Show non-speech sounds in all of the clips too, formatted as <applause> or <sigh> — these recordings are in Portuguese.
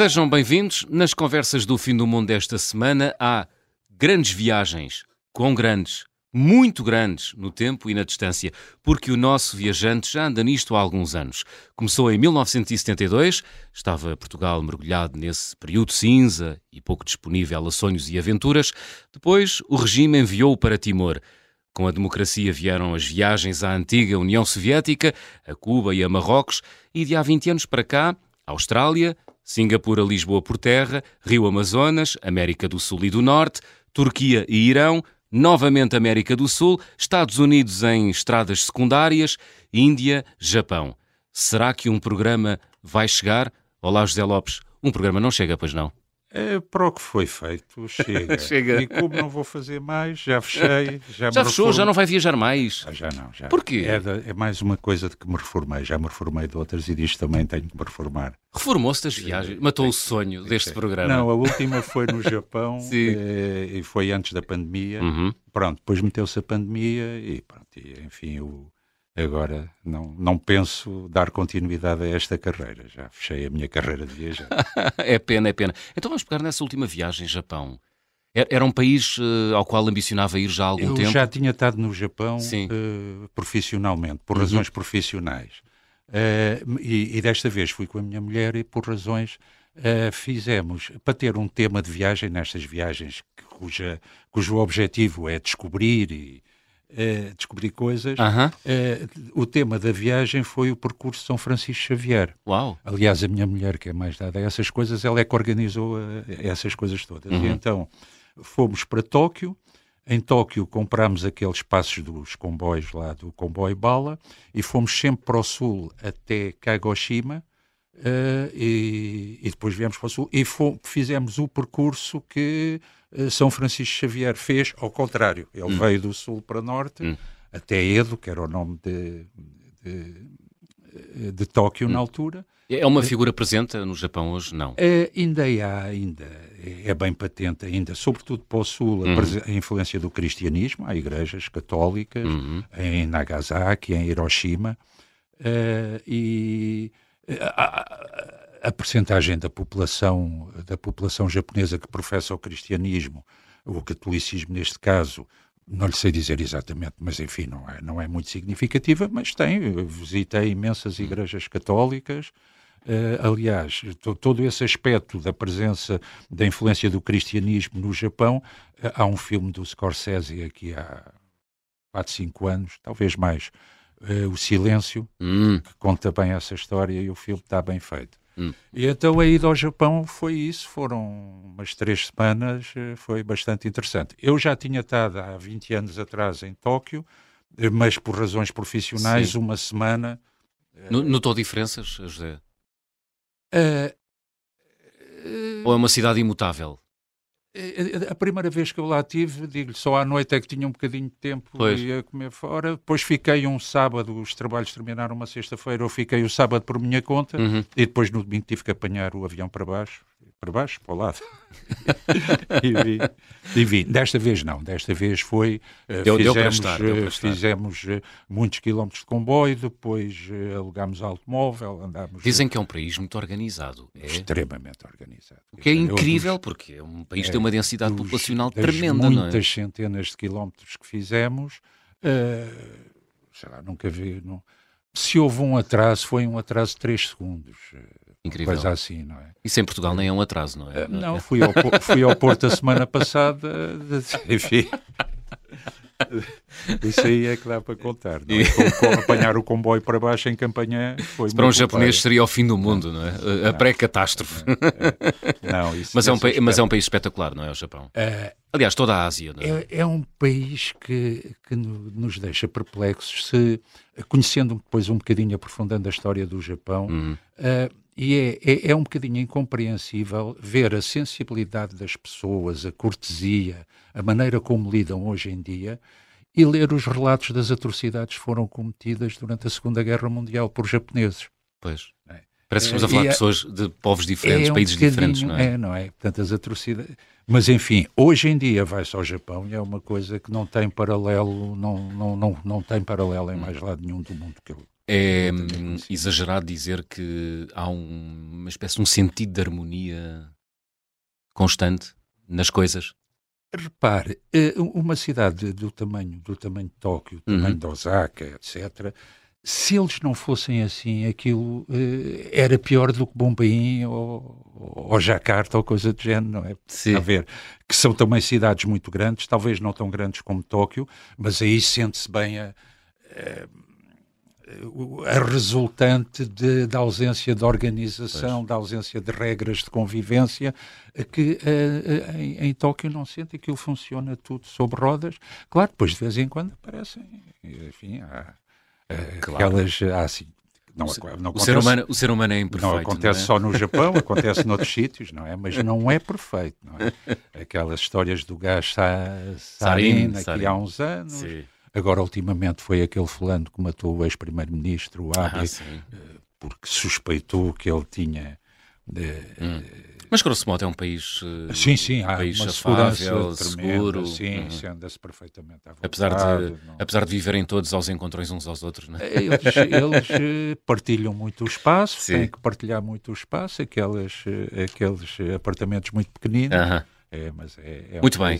Sejam bem-vindos. Nas conversas do fim do mundo desta semana há grandes viagens, com grandes, muito grandes no tempo e na distância, porque o nosso viajante já anda nisto há alguns anos. Começou em 1972, estava Portugal mergulhado nesse período cinza e pouco disponível a sonhos e aventuras. Depois, o regime enviou-o para Timor. Com a democracia vieram as viagens à antiga União Soviética, a Cuba e a Marrocos, e de há 20 anos para cá, Austrália, Singapura, Lisboa por terra, Rio Amazonas, América do Sul e do Norte, Turquia e Irão, novamente América do Sul, Estados Unidos em estradas secundárias, Índia, Japão. Será que um programa vai chegar? Olá, José Lopes. Um programa não chega, pois não? É, para o que foi feito, chega. <laughs> chega. E como não vou fazer mais, já fechei. Já, já fechou, reform... já não vai viajar mais? Ah, já não, já. Porquê? É, de, é, mais uma coisa de que me reformei. Já me reformei de outras e disto também tenho que me reformar. Reformou-se das viagens? Matou o sonho deste programa? Não, a última foi no <laughs> Japão eh, e foi antes da pandemia. Uhum. Pronto, depois meteu-se a pandemia e pronto, e, enfim, o Agora não, não penso dar continuidade a esta carreira. Já fechei a minha carreira de viajar. <laughs> é pena, é pena. Então vamos pegar nessa última viagem, Japão. Era um país uh, ao qual ambicionava ir já há algum Eu tempo? Eu já tinha estado no Japão uh, profissionalmente, por uhum. razões profissionais. Uh, e, e, desta vez fui com a minha mulher e por razões fizemos, para ter um tema de viagem nestas viagens cuja, cujo objetivo é descobrir e, uh, descobrir coisas. Uh, o tema da viagem foi o percurso de São Francisco Xavier. Uau. Aliás, a minha mulher, que é mais dada a essas coisas, ela é que organizou uh, essas coisas todas. Uhum. E então fomos para Tóquio. Em Tóquio comprámos aqueles passos dos comboios lá do comboio Bala e fomos sempre para o sul até Kagoshima, Uh, e, e, depois viemos para o Sul e fomos, fizemos o percurso que São Francisco Xavier fez, ao contrário. Ele hum. veio do Sul para Norte, hum. até Edo, que era o nome de, de, de Tóquio hum. na altura. É uma figura presente no Japão hoje? Não. Uh, ainda há, ainda é bem patente, ainda, sobretudo para o Sul, uhum. a, influência do cristianismo. Há igrejas católicas uhum. em Nagasaki, em Hiroshima. e a, a percentagem da população, da população japonesa que professa o cristianismo, o catolicismo neste caso, não lhe sei dizer exatamente, mas enfim, não é, não é muito significativa, mas tem, visitei imensas hum. igrejas católicas, Uh, aliás, todo esse aspecto da presença, da influência do cristianismo no Japão, uh, há um filme do Scorsese aqui há 4, 5 anos, talvez mais, uh, O Silêncio, hum. que conta bem essa história e o filme está bem feito. Hum. E então a ida ao Japão foi isso, foram umas três semanas, eh, foi bastante interessante. Eu já tinha estado há 20 anos atrás em Tóquio, eh, mas por razões profissionais, Sim. uma semana. Notou diferenças, José? Uh, Ou é uma cidade imutável? A primeira vez que eu lá tive, digo-lhe, só à noite é que tinha um bocadinho de tempo pois. e ia comer fora. Depois fiquei um sábado, os trabalhos terminaram uma sexta-feira, eu fiquei o sábado por minha conta uhum. e depois no domingo tive que apanhar o avião para baixo para baixo, para o lado. <laughs> e, vi. Desta vez não, desta vez foi. Eh, deu, fizemos, deu estar, deu fizemos eh, muitos quilómetros de comboio, depois alugámos automóvel, andámos. Dizem que é um país muito organizado. É? Extremamente organizado. O que é incrível, dos, porque é um país que é, tem uma densidade dos, populacional tremenda, não é? Muitas centenas de quilómetros que fizemos, uh, sei lá, nunca vi. Não, se houve um atraso, foi um atraso de 3 segundos. Incrível. Coisa assim, não é? Isso em Portugal nem é um atraso, não é? Uh, não, fui ao, fui ao Porto a semana passada, enfim. Isso aí é que dá para contar. Não é? com, com, apanhar o comboio para baixo em campanha foi Para um japonês seria o fim do mundo, não, não é? A pré-catástrofe. Não, isso, mas, é um mas é um país espetacular, não é? O Japão. Uh, Aliás, toda a Ásia. É? É, é? um país que, que nos deixa perplexos, se, conhecendo depois um bocadinho, aprofundando a história do Japão. Uhum. Uh, e é, é, é, um bocadinho incompreensível ver a sensibilidade das pessoas, a cortesia, a maneira como lidam hoje em dia e ler os relatos das atrocidades que foram cometidas durante a Segunda Guerra Mundial por japoneses. Pois. É. Parece que estamos a falar de é pessoas de povos diferentes, é um países diferentes, não é? É, não é? Portanto, as atrocidades. Mas, enfim, hoje em dia vai-se ao Japão e é uma coisa que não tem paralelo, não, não, não, não tem paralelo em mais lado nenhum do mundo que eu, É hum, exagerado dizer que há um, uma espécie de um sentido de harmonia constante nas coisas. Repare, eh, uma cidade do tamanho do tamanho de Tóquio, do tamanho uhum. de Osaka, etc., se eles não fossem assim, aquilo eh, era pior do que Bombaim ou, ou Jacarta ou coisa do género, não é? Sim. A ver, que são também cidades muito grandes, talvez não tão grandes como Tóquio, mas aí sente-se bem a, a, a resultante de, da ausência de organização, pois. da ausência de regras de convivência, que uh, em, em Tóquio não sente que aquilo funciona tudo sobre rodas. Claro, depois de vez em quando aparecem, enfim, há Claro. Aquelas, ah, assim, não, o, não acontece, ser humano, o ser humano é imperfeito. Não acontece não é? só no Japão, <laughs> acontece noutros sítios, não é? Mas não é perfeito, não é? Aquelas histórias do gás Sarin, aqui há uns anos. Sim. Agora, ultimamente, foi aquele fulano que matou o ex-primeiro-ministro, o Abe, ah, porque suspeitou que ele tinha... Hum. Mas grosso modo é um país, eh, sim, sim, um país uma afável, seguro. Sim, uhum. anda-se perfeitamente à vontade. Apesar de, não... apesar de viverem todos aos encontrões uns aos outros, não é? Eles, eles eh, partilham muito o espaço, sim. têm que partilhar muito o espaço, aqueles, eh, aqueles apartamentos muito pequeninos. Uhum. É, mas é, é muito bem.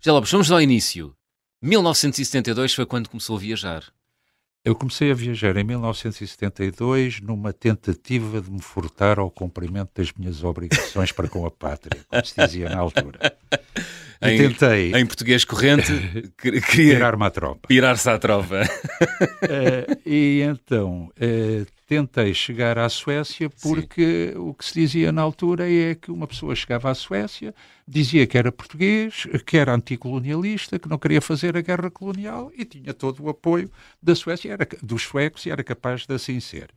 Já Lopes, vamos ao início. 1972 foi quando começou a viajar. Eu comecei a viajar em 1972 numa tentativa de me furtar ao cumprimento das minhas obrigações para com a pátria, como se dizia na altura. E em, tentei. Em português corrente, queria. Pirar-me à tropa. Pirar-se à tropa. uh, e então uh, tentei chegar à Suécia porque Sim. o que se dizia na altura é que uma pessoa chegava à Suécia, dizia que era português, que era anticolonialista, que não queria fazer a guerra colonial e tinha todo o apoio da Suécia, era, dos suecos e era capaz de assim ser.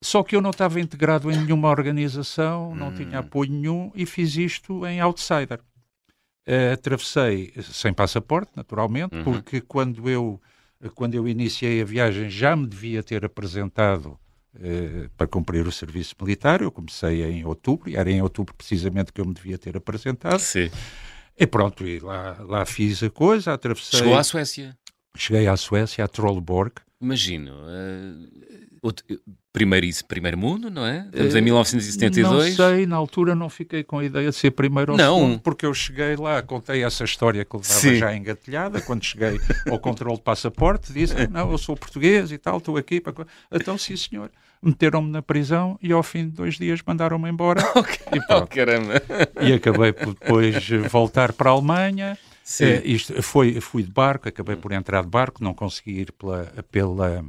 Só que eu não estava integrado em nenhuma organização, não hum. tinha apoio nenhum e fiz isto em outsider. Uh, atravessei sem passaporte, naturalmente, uhum. porque quando eu, quando eu iniciei a viagem já me devia ter apresentado uh, para cumprir o serviço militar. Eu comecei em outubro, e era em outubro precisamente que eu me devia ter apresentado. Sim. E pronto, e lá, lá fiz a coisa, atravessei. Chegou à Suécia? Cheguei à Suécia, a Trollborg. Imagino. Uh primeiro, primeiro mundo, não é? Estamos em 1972. Não sei, na altura não fiquei com a ideia de ser primeiro ou não. segundo, porque eu cheguei lá, contei essa história que levava Sim. já engatilhada, quando cheguei ao controle de passaporte, disse, não, eu sou português e tal, estou aqui para... Então, sim senhor, meteram-me na prisão e ao fim de dois dias mandaram-me embora. <laughs> Okay. E, oh, caramba. e acabei por depois voltar para a Alemanha. É, isto, foi, fui de barco, acabei por entrar de barco, não consegui ir pela, pela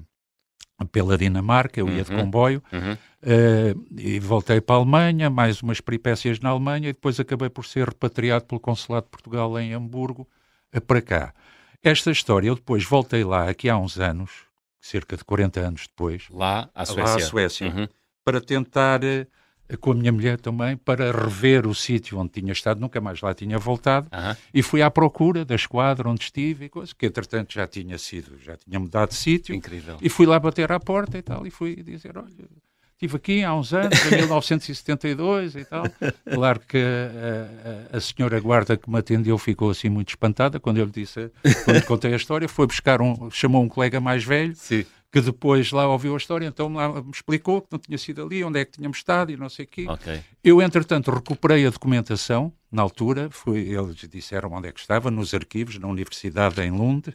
pela Dinamarca, eu uhum. ia de uhum. comboio, uhum. uh, e voltei para a Alemanha, mais umas peripécias na Alemanha, e depois acabei por ser repatriado pelo Consulado de Portugal em Hamburgo uh, para cá. Esta história, eu depois voltei lá, aqui há uns anos, cerca de 40 anos depois. Lá à Suécia. Lá à Suécia, uhum. para tentar... Uh, com a minha mulher também, para rever o sítio onde tinha estado, nunca mais lá tinha voltado, e fui à procura da esquadra onde estive, e coisa, que entretanto já tinha sido, já tinha mudado de sítio, Incrível. e fui lá bater à porta e tal, e fui dizer, olha, estive aqui há uns anos, em 1972 e tal. Claro que a, a, a, senhora guarda que me atendeu ficou assim muito espantada quando eu lhe disse, quando lhe contei a história, foi buscar um, chamou um colega mais velho, Sim que depois lá ouviu a história, então lá me explicou que não tinha sido ali, onde é que tínhamos estado e não sei o quê. Okay. Eu, entretanto, recuperei a documentação, na altura, fui, eles disseram onde é que estava, nos arquivos, na Universidade em Lund,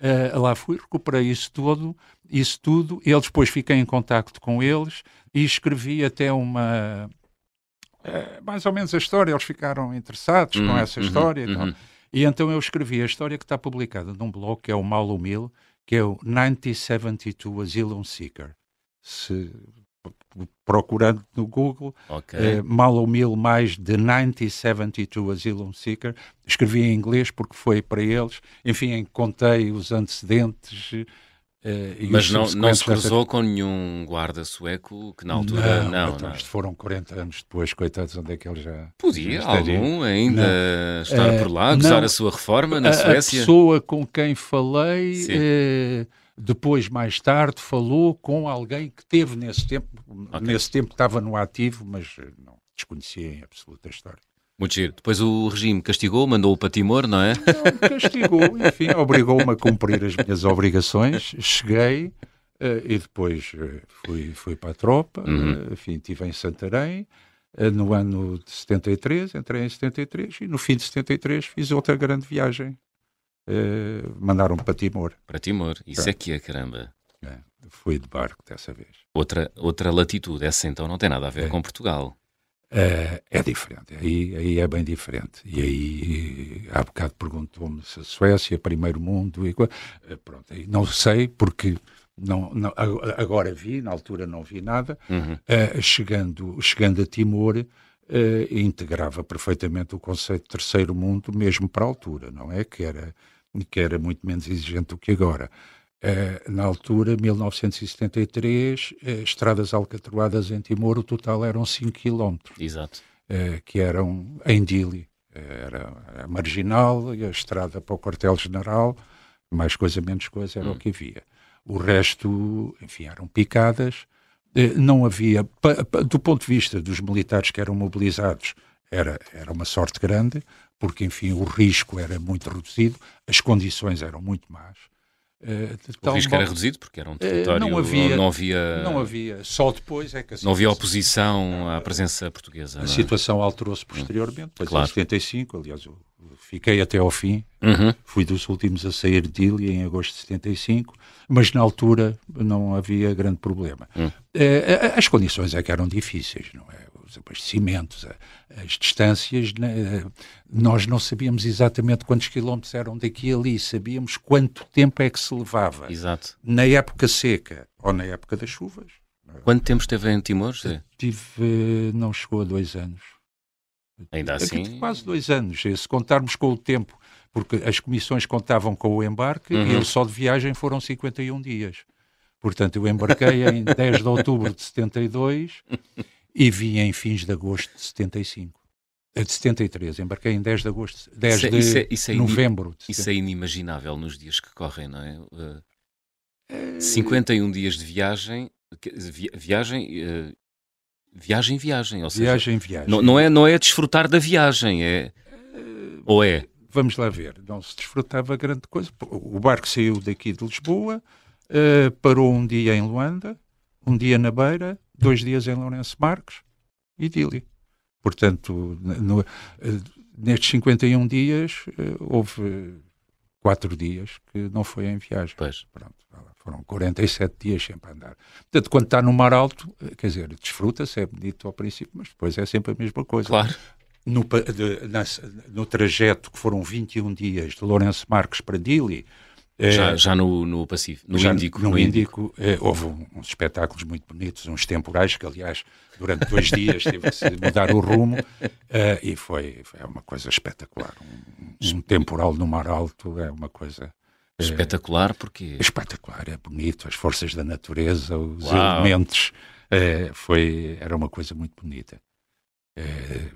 uh, lá fui, recuperei isso tudo, isso tudo, e depois fiquei em contacto com eles e escrevi até uma... Uh, mais ou menos a história, eles ficaram interessados uhum, com essa uhum, história uhum, e então eu escrevi a história que está publicada num blog que é o Malo Mil, que é o 1972 Asylum Seeker. Se procurando no Google, okay. eh, mal ou mil mais de 1972 Asylum Seeker. Escrevi em inglês porque foi para eles. Enfim, contei os antecedentes Uh, Mas não, não se cruzou com nenhum guarda sueco que na altura. Não, não, então, não. foram 40 anos depois, coitados, onde é que ele já. Podia já algum ainda não. estar uh, por lá, gozar a sua reforma na a, Suécia? A pessoa com quem falei. Depois, mais tarde, falou com alguém que teve nesse tempo, okay. nesse tempo estava no ativo, mas não desconhecia em absoluta história. Muito giro. Depois o regime castigou, mandou-o para Timor, não é? Não, castigou, <laughs> enfim, obrigou-me a cumprir as minhas obrigações. Cheguei, Uh, e depois uh, fui, fui para a tropa, uhum. uh, enfim, estive em Santarém, no ano de 73, entrei em 73 e no fim de 73 fiz outra grande viagem. Mandaram-me para Timor. Para Timor, isso é que é caramba. É, fui de barco dessa vez. Outra, outra latitude, essa então não tem nada a ver é. com Portugal. É, é, diferente, aí, aí é bem diferente. E aí, há bocado perguntou-me se a Suécia, primeiro mundo, e, pronto, não sei, porque não, não, agora vi, na altura não vi nada, uhum. uh, chegando, chegando a Timor, uh, integrava perfeitamente o conceito de terceiro mundo, mesmo para a altura, não é? Que era, que era muito menos exigente do que agora. Uh, na altura, 1973, estradas alcatroadas em Timor, o total eram 5 km. Exato. que eram em Dili. Era a marginal e a estrada para o quartel-general, mais coisa, menos coisa, era hum. o que havia. O resto, enfim, eram picadas. Eh, não havia, do ponto de vista dos militares que eram mobilizados, era, era uma sorte grande, porque, enfim, o risco era muito reduzido, as condições eram muito más. Uh, o risco era reduzido porque era um território uh, não havia, não havia não havia só depois é que não havia oposição à presença portuguesa a é? situação alterou-se posteriormente depois claro. em 75 aliás eu fiquei até ao fim uhum. fui dos últimos a sair de Dili em agosto de 75 mas na altura não havia grande problema. Hum. Uh, as condições é que eram difíceis, não é? Os abastecimentos, as distâncias, né? nós não sabíamos exatamente quantos quilómetros eram daqui a ali, sabíamos quanto tempo é que se levava. Exato. Na época seca ou na época das chuvas. Quanto tempo esteve em Timor? Tive, não chegou a dois anos. Ainda assim? Quase dois anos. Se contarmos com o tempo porque as comissões contavam com o embarque uhum. e ele só de viagem foram 51 dias. Portanto, eu embarquei em <laughs> 10 de outubro de 72 e vim em fins de agosto de 75. Eh, de 73, embarquei em 10 de agosto, 10 isso é, de isso é, isso é novembro. De isso é inimaginável nos dias que correm, não é? Uh, uh, 51 dias de viagem, viagem, uh, viagem, viagem, ou seja, viagem, viagem. Não, não, é, não é desfrutar da viagem, é, ou é? vamos lá ver, não se desfrutava grande coisa. O barco saiu daqui de Lisboa, uh, parou um dia em Luanda, um dia na Beira, dois dias em Lourenço Marques e Dili. Portanto, no, uh, nestes 51 dias, uh, houve quatro dias que não foi em viagem. Pois. Pronto, foram 47 dias sempre a andar. Portanto, quando está no mar alto, quer dizer, desfruta-se, é bonito ao princípio, mas depois é sempre a mesma coisa. Claro no, de, na, no trajeto que foram 21 dias de Lourenço Marques para Dili. Já, é, já no, no Pacífico, no já Índico. No, no Índico, é, houve um, uns espetáculos muito bonitos, uns temporais, que aliás durante dois dias teve que mudar o rumo é, e foi, foi uma coisa espetacular. Um, um, temporal no mar alto é uma coisa. Espetacular porque. Espetacular, é bonito, as forças da natureza, os Uau. elementos. foi, era uma coisa muito bonita. É,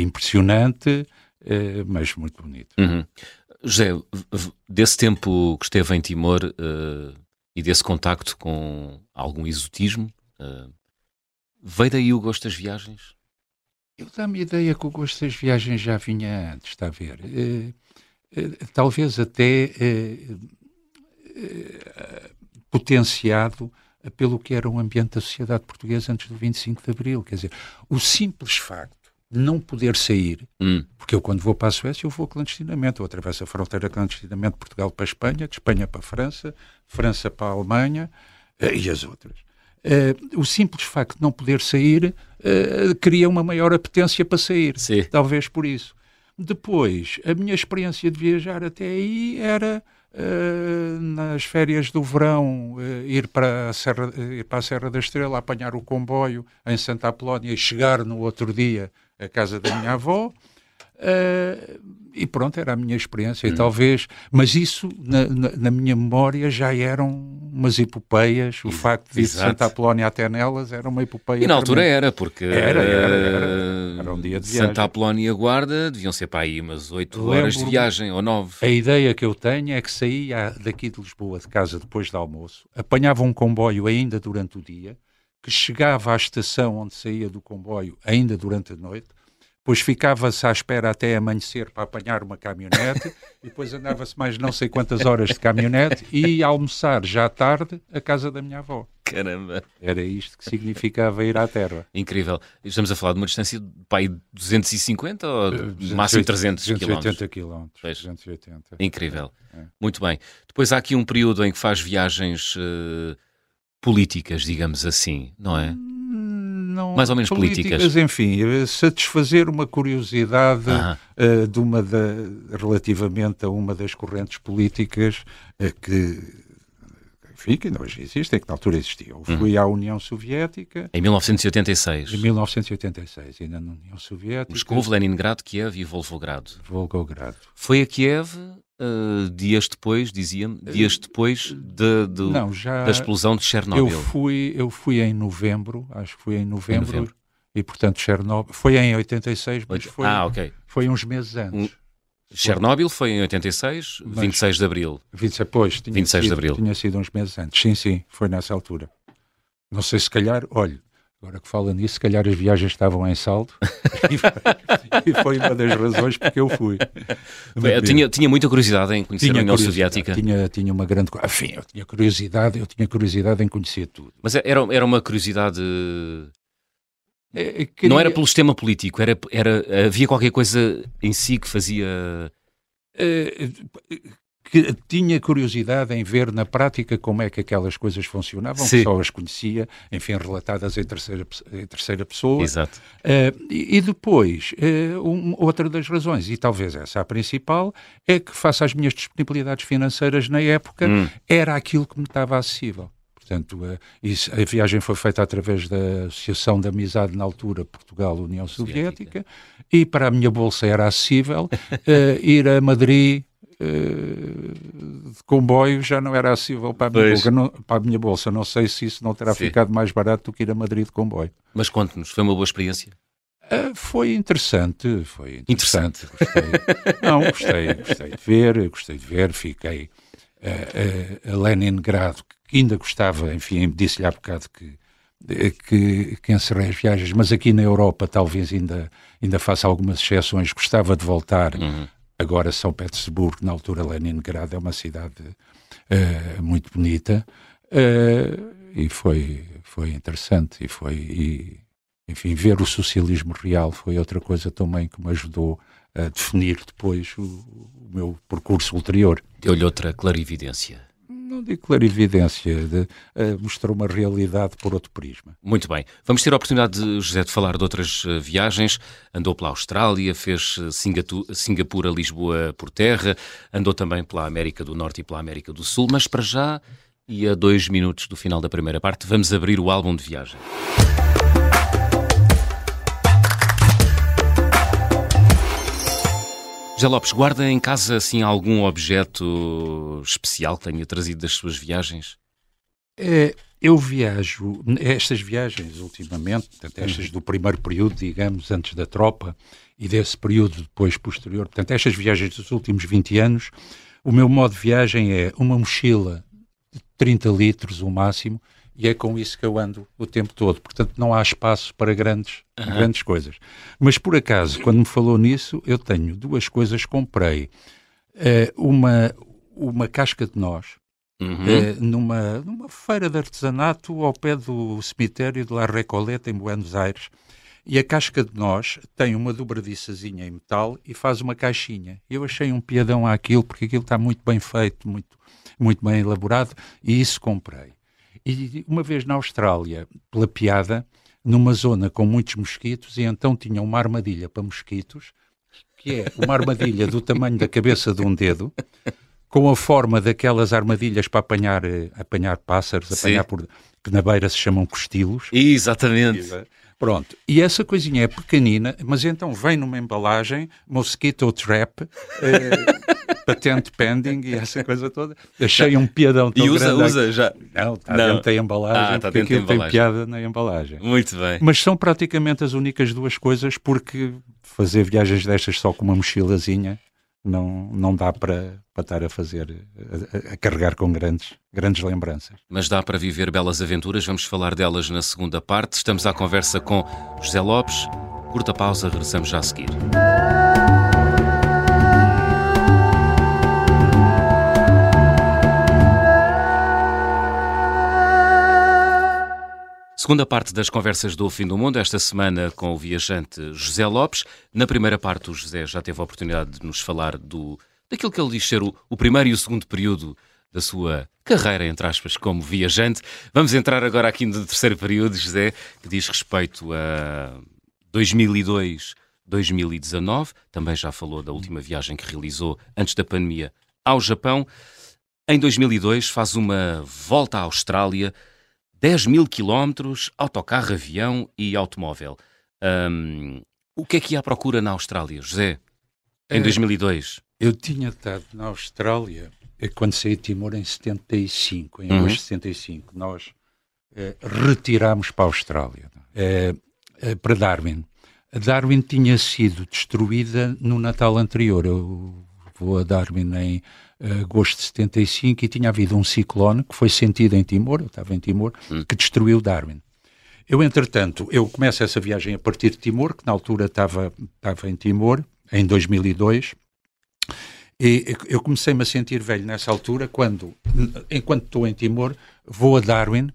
impressionante, é, mas muito bonito. Uhum. José, desse tempo que esteve em Timor uh, e desse contacto com algum exotismo, uh, veio daí o gosto das viagens? Eu dá-me a ideia que o gosto das viagens já vinha antes, está a ver? Uh, talvez até potenciado pelo que era o ambiente da sociedade portuguesa antes do 25 de Abril. Quer dizer, o simples facto não poder sair, hum. porque eu quando vou para a Suécia eu vou clandestinamente, eu atravesso a fronteira clandestinamente de Portugal para a Espanha, de Espanha para a França, França para a Alemanha uh, e as outras. Uh, o simples facto de não poder sair uh, cria uma maior apetência para sair, Sim. talvez por isso. Depois, a minha experiência de viajar até aí era Uh, nas férias do verão, ir, para a Serra, ir para a Serra da Estrela, apanhar o comboio em Santa Apolónia e chegar no outro dia à casa da minha avó. Uh, e pronto, era a minha experiência, hum. e talvez, mas isso na, na, na, minha memória já eram umas epopeias. O facto de ir de Santa Apolónia até nelas era uma epopeia. E na altura era, porque era, era, era, era, um dia de viagem. Santa Apolónia Guarda deviam ser para aí umas 8 horas de viagem ou 9. A ideia que eu tenho é que saía daqui de Lisboa de casa depois do almoço, apanhava um comboio ainda durante o dia, que chegava à estação onde saía do comboio ainda durante a noite depois ficava-se à espera até amanhecer para apanhar uma caminhonete, e depois andava-se mais não sei quantas horas de caminhonete e almoçar já tarde à casa da minha avó. Caramba! Era isto que significava ir à Terra. Incrível. Estamos a falar de uma distância de pai 250 ou 280, máximo 300 280 quilómetros? 280. Incrível. É. Muito bem. Depois há aqui um período em que faz viagens uh, políticas, digamos assim, não é? Hum não, mais ou menos políticas. políticas. Enfim, eh, satisfazer uma curiosidade uh, de uma da, relativamente a uma das correntes políticas uh, que enfim, que hoje existem, que na altura existiam. Eu fui uhum. à União Soviética. Em 1986. Em 1986, ainda na União Soviética. Moscou, Leningrado, Kiev e Volgogrado. Volgogrado. Foi a Kiev Uh, dias depois, dizia-me, dias depois de, de, Não, já, da explosão de Chernobyl. Eu fui, eu fui em novembro, acho que fui em novembro, em novembro. e portanto Chernobyl, foi em 86, mas foi, ah, okay. foi uns meses antes. Chernobyl foi em 86, mas, 26 de Abril. 26, pois, tinha 26 sido, de Abril. Tinha sido uns meses antes, sim, sim, foi nessa altura. Não sei se calhar, olha, Agora que fala nisso, se calhar as viagens estavam em saldo <laughs> e, foi, e foi uma das razões porque eu fui. Eu tinha, tinha muita curiosidade em conhecer tinha a União Soviética. Tinha, tinha uma grande. Enfim, eu tinha curiosidade, eu tinha curiosidade em conhecer tudo. Mas era, era uma curiosidade. É, queria... Não era pelo sistema político, era, era, havia qualquer coisa em si que fazia. É, que tinha curiosidade em ver na prática como é que aquelas coisas funcionavam, Sim. que só as conhecia, enfim, relatadas em terceira, em terceira pessoa. Exato. Uh, e, e, depois, uh, um, outra das razões, e talvez essa a principal, é que, face às minhas disponibilidades financeiras na época, hum. era aquilo que me estava acessível. Portanto, a, isso, a, viagem foi feita através da Associação de Amizade na altura Portugal-União Soviética, Soviética, e para a minha bolsa era acessível uh, <laughs> ir a Madrid, eh, de comboio já não era acessível para a, minha bolsa, não, para a minha bolsa. Não sei se isso não terá Sim. ficado mais barato do que ir a Madrid de comboio. Mas conte-nos, foi uma boa experiência? Uh, foi interessante, foi interessante. interessante. Gostei. não, gostei, gostei de ver, gostei de ver, fiquei uh, uh, a Leningrado, que ainda gostava, enfim, disse-lhe há bocado que, que, que encerrei as viagens, mas aqui na Europa talvez ainda, ainda faça algumas exceções, gostava de voltar uhum. Agora, São Petersburgo, na altura Leningrado, é uma cidade uh, muito bonita uh, e foi, foi interessante. E foi, e, enfim, ver o socialismo real foi outra coisa também que me ajudou a definir depois o, o meu percurso ulterior. Deu-lhe outra clarividência não digo clarividência, de, uh, mostrou uma realidade por outro prisma. Muito bem. Vamos ter a oportunidade, de, José, de falar de outras uh, viagens. Andou pela Austrália, fez uh, Singapura, Lisboa por terra, andou também pela América do Norte e pela América do Sul, mas para já, e a dois minutos do final da primeira parte, vamos abrir o álbum de viagem. José Lopes, guarda em casa assim algum objeto especial que tenha trazido das suas viagens? É, eu viajo, estas viagens ultimamente, portanto, estas uhum. do primeiro período, digamos, antes da tropa, e desse período depois posterior, portanto, estas viagens dos últimos 20 anos, o meu modo de viagem é uma mochila de 30 litros, o máximo, e é com isso que eu ando o tempo todo. Portanto, não há espaço para grandes, uhum. grandes coisas. Mas, por acaso, quando me falou nisso, eu tenho duas coisas. Comprei uh, uma, uma casca de nós uhum. uh, numa, numa feira de artesanato ao pé do cemitério de La Recoleta, em Buenos Aires. E a casca de nós tem uma dobradiçazinha em metal e faz uma caixinha. Eu achei um piadão àquilo, porque aquilo está muito bem feito, muito, muito bem elaborado, e isso comprei. E uma vez na Austrália, pela piada, numa zona com muitos mosquitos, e então tinha uma armadilha para mosquitos, que é uma armadilha do tamanho da cabeça de um dedo, com a forma daquelas armadilhas para apanhar, eh, apanhar pássaros, apanhar por, que na beira se chamam costilos. Exatamente. Pronto. E essa coisinha é pequenina, mas então vem numa embalagem, mosquito trap, eh, patente pending e essa coisa toda. Achei um piadão tão e usa, grande. usa já. Não, está Não. dentro da embalagem, ah, porque aquilo tem piada na embalagem. Muito bem. Mas são praticamente as únicas duas coisas, porque fazer viagens destas só com uma mochilazinha não, não dá para, para estar a fazer, a, a, carregar com grandes, grandes lembranças. Mas dá para viver belas aventuras, vamos falar delas na segunda parte. Estamos à conversa com José Lopes. Curta pausa, regressamos já a seguir. Segunda parte das conversas do Fim do Mundo, esta semana com o viajante José Lopes. Na primeira parte, o José já teve a oportunidade de nos falar do, daquilo que ele diz ser o, o primeiro e o segundo período da sua carreira, entre aspas, como viajante. Vamos entrar agora aqui no terceiro período, José, que diz respeito a 2002, 2019. Também já falou da última viagem que realizou antes da pandemia ao Japão. Em 2002 faz uma volta à Austrália 10 mil quilómetros, autocarro, avião e automóvel. Um, o que é que ia à procura na Austrália, José, em 2002? É, eu tinha estado na Austrália eh, quando saí de Timor em 75, em uhum. agosto de 75. Nós eh, retirámos para a Austrália, eh, eh, para Darwin. A Darwin tinha sido destruída no Natal anterior. Eu vou a Darwin em agosto de 75 e tinha havido um ciclone que foi sentido em Timor, eu estava em Timor, hum. que destruiu Darwin. Eu, entretanto, eu começo essa viagem a partir de Timor, que na altura estava, estava em Timor, em 2002, e eu comecei-me a sentir velho nessa altura, quando, enquanto estou em Timor, vou a Darwin,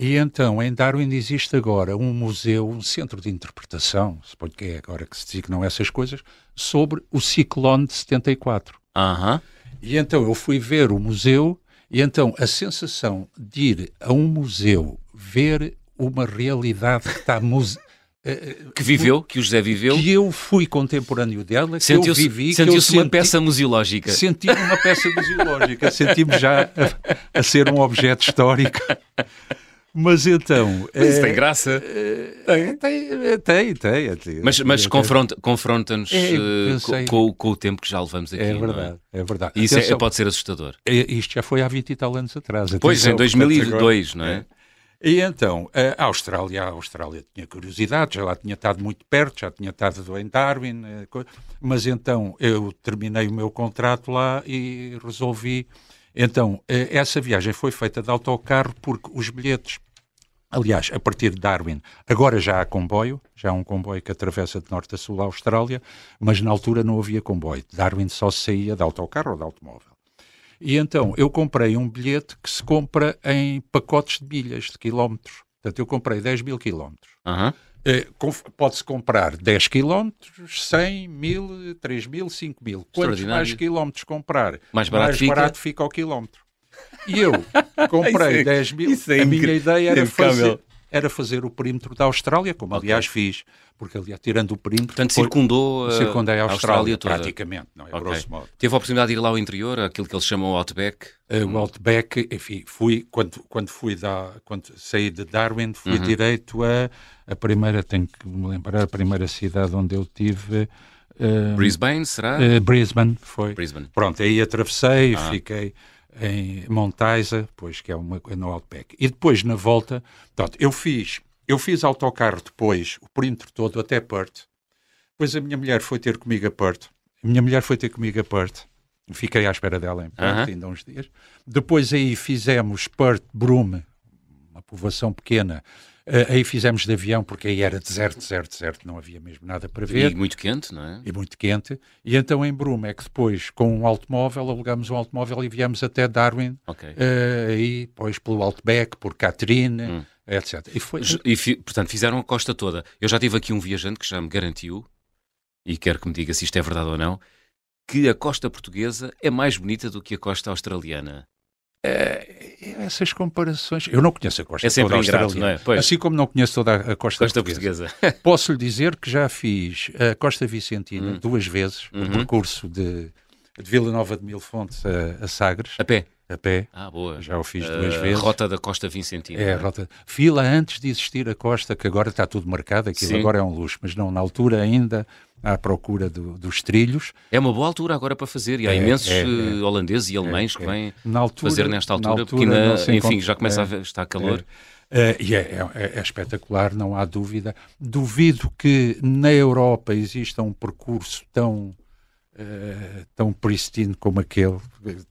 e então, em Darwin existe agora um museu, um centro de interpretação, suponho que é agora que se designam essas coisas, sobre o ciclone de 74. Aham. Uh -huh. E então eu fui ver o museu, e então a sensação de ir a um museu ver uma realidade que está muse... <laughs> Eh, eh, que viveu, que o José viveu. Que eu fui contemporâneo dela, que eu vivi. Sentiu-se uma peça museológica. Senti uma peça museológica, senti-me já a, a, ser um objeto histórico. <laughs> Mas então. Mas isso é, tem graça. É, tem, tem, tem. tem mas mas confronta, confronta-nos é, uh, com, com, o tempo que já levamos aqui. É verdade, é? é? verdade. E isso é, pode ser assustador. isto já foi há 20 e tal anos atrás. Atenção, pois, em 2002, agora, não é? E então, a Austrália, a Austrália tinha curiosidade, já lá tinha estado muito perto, já tinha estado em Darwin, eh, mas então eu terminei o meu contrato lá e resolvi então, eh, essa viagem foi feita de autocarro porque os bilhetes, aliás, a partir de Darwin, agora já há comboio, já há um comboio que atravessa de norte a sul a Austrália, mas na altura não havia comboio. Darwin só saía de autocarro ou de automóvel. E então eu comprei um bilhete que se compra em pacotes de milhas, de quilómetros. Portanto, eu comprei 10 mil quilómetros. Uhum. Eh, pode-se comprar 10 km, 100, 1000, 3000, 5000. Quantos mais quilómetros comprar, mais barato, mais fica. barato fica o quilómetro. E eu <laughs> comprei é, 10 mil. É a minha ideia era fazer, era fazer o perímetro da Austrália, como okay. aliás fiz, porque aliás, tirando o perímetro. Portanto, circundou a, circundei a Austrália, Austrália praticamente, não é? Okay. Grosso modo. Teve a oportunidade de ir lá ao interior, aquilo que eles chamam Outback? Uh, o Outback, enfim, fui, quando, quando fui da, quando saí de Darwin, fui uhum. direito a, a primeira, tenho que me lembrar, a primeira cidade onde eu tive. Uh, Brisbane, será? Uh, Brisbane, foi. Brisbane. Pronto, aí atravessei, ah. fiquei em Montaisa, pois que é uma, no Outback. E depois, na volta, pronto, eu fiz eu fiz autocarro depois, o perímetro todo até Perth. Depois a minha mulher foi ter comigo a Perth. A minha mulher foi ter comigo a Perth. Fiquei à espera dela em Perth uh -huh. ainda uns dias. Depois aí fizemos Perth, Broome, uma povoação pequena. Uh, aí fizemos de avião, porque aí era deserto, deserto, deserto, não havia mesmo nada para ver. E muito quente, não é? E muito quente. E então em Broome é que depois, com um automóvel, alugamos um automóvel e viemos até Darwin. Ok. Uh, e depois pelo Outback, por Catherine. Hum etc. E, foi... e, portanto, fizeram a costa toda. Eu já tive aqui um viajante que já me garantiu, e quero que me diga se isto é verdade ou não, que a costa portuguesa é mais bonita do que a costa australiana. É, essas comparações. Eu não conheço a costa é sempre toda não é? Pois. Assim como não conheço toda a costa, costa portuguesa. portuguesa. <laughs> Posso lhe dizer que já fiz a Costa Vicentina hum. duas vezes, uhum. o percurso de, de Vila Nova de Mil Fontes a, a Sagres. A pé? a pé. Ah, boa. Já o fiz uh, duas vezes. Rota da Costa Vicentina. É, a rota. Fila antes de existir a Costa, que agora está tudo marcado, aquilo Sim. agora é um luxo, mas não, na altura ainda à procura do, dos trilhos. É uma boa altura agora para fazer, e há é, imensos é, é, eh, holandeses e é, alemães que é. vêm altura, fazer nesta altura, altura porque ainda, enfim, já começa a estar calor. Uh, e é, é, é, espetacular, não há dúvida. Duvido que na Europa exista um percurso tão, uh, tão pristino como aquele,